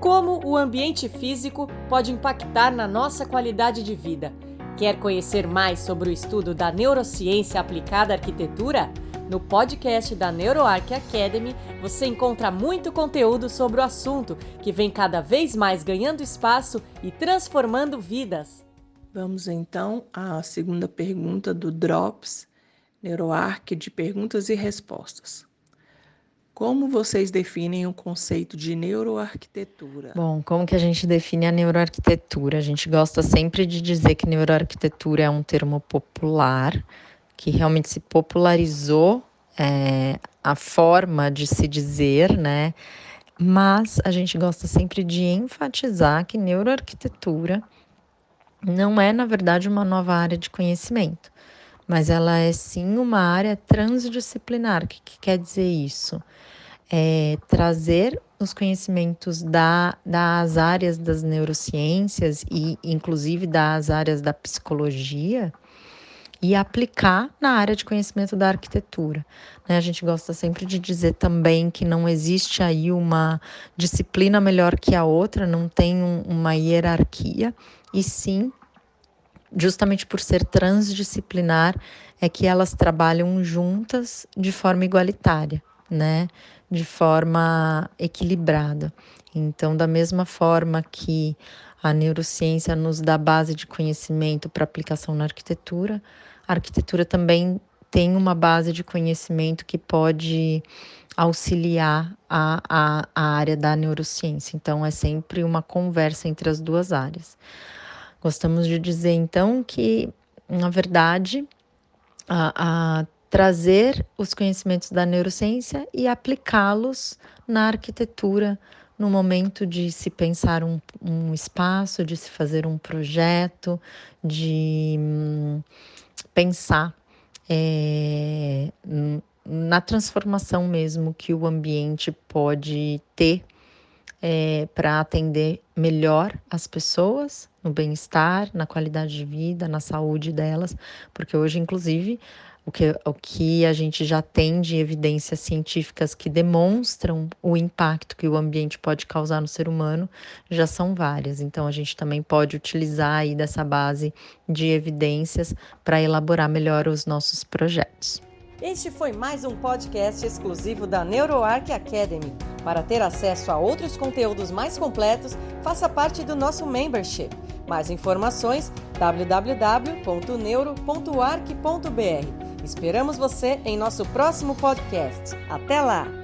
Como o ambiente físico pode impactar na nossa qualidade de vida? Quer conhecer mais sobre o estudo da neurociência aplicada à arquitetura? No podcast da NeuroArc Academy, você encontra muito conteúdo sobre o assunto, que vem cada vez mais ganhando espaço e transformando vidas. Vamos então à segunda pergunta do Drops NeuroArc de perguntas e respostas. Como vocês definem o conceito de neuroarquitetura? Bom, como que a gente define a neuroarquitetura? A gente gosta sempre de dizer que neuroarquitetura é um termo popular, que realmente se popularizou é, a forma de se dizer, né? Mas a gente gosta sempre de enfatizar que neuroarquitetura não é, na verdade, uma nova área de conhecimento, mas ela é sim uma área transdisciplinar. O que, que quer dizer isso? é, trazer os conhecimentos da, das áreas das neurociências e, inclusive, das áreas da psicologia e aplicar na área de conhecimento da arquitetura. Né? A gente gosta sempre de dizer também que não existe aí uma disciplina melhor que a outra, não tem um, uma hierarquia, e sim, justamente por ser transdisciplinar, é que elas trabalham juntas de forma igualitária, né? de forma equilibrada. Então, da mesma forma que a neurociência nos dá base de conhecimento para aplicação na arquitetura, a arquitetura também tem uma base de conhecimento que pode auxiliar a, a, a área da neurociência. Então, é sempre uma conversa entre as duas áreas. Gostamos de dizer, então, que, na verdade, a, a trazer os conhecimentos da neurociência e aplicá-los na arquitetura no momento de se pensar um, um, espaço, de se fazer um projeto, de hum, pensar é, na transformação mesmo que o ambiente pode ter é, para atender melhor as pessoas no bem-estar, na qualidade de vida, na saúde delas, porque hoje, inclusive, o que, o que a gente já tem de evidências científicas que demonstram o impacto que o ambiente pode causar no ser humano já são várias. Então, a gente também pode utilizar aí dessa base de evidências para elaborar melhor os nossos projetos. Este foi mais um podcast exclusivo da NeuroArc Academy. Para ter acesso a outros conteúdos mais completos, faça parte do nosso membership. Mais informações www.neuro.arc.br. Esperamos você em nosso próximo podcast. Até lá!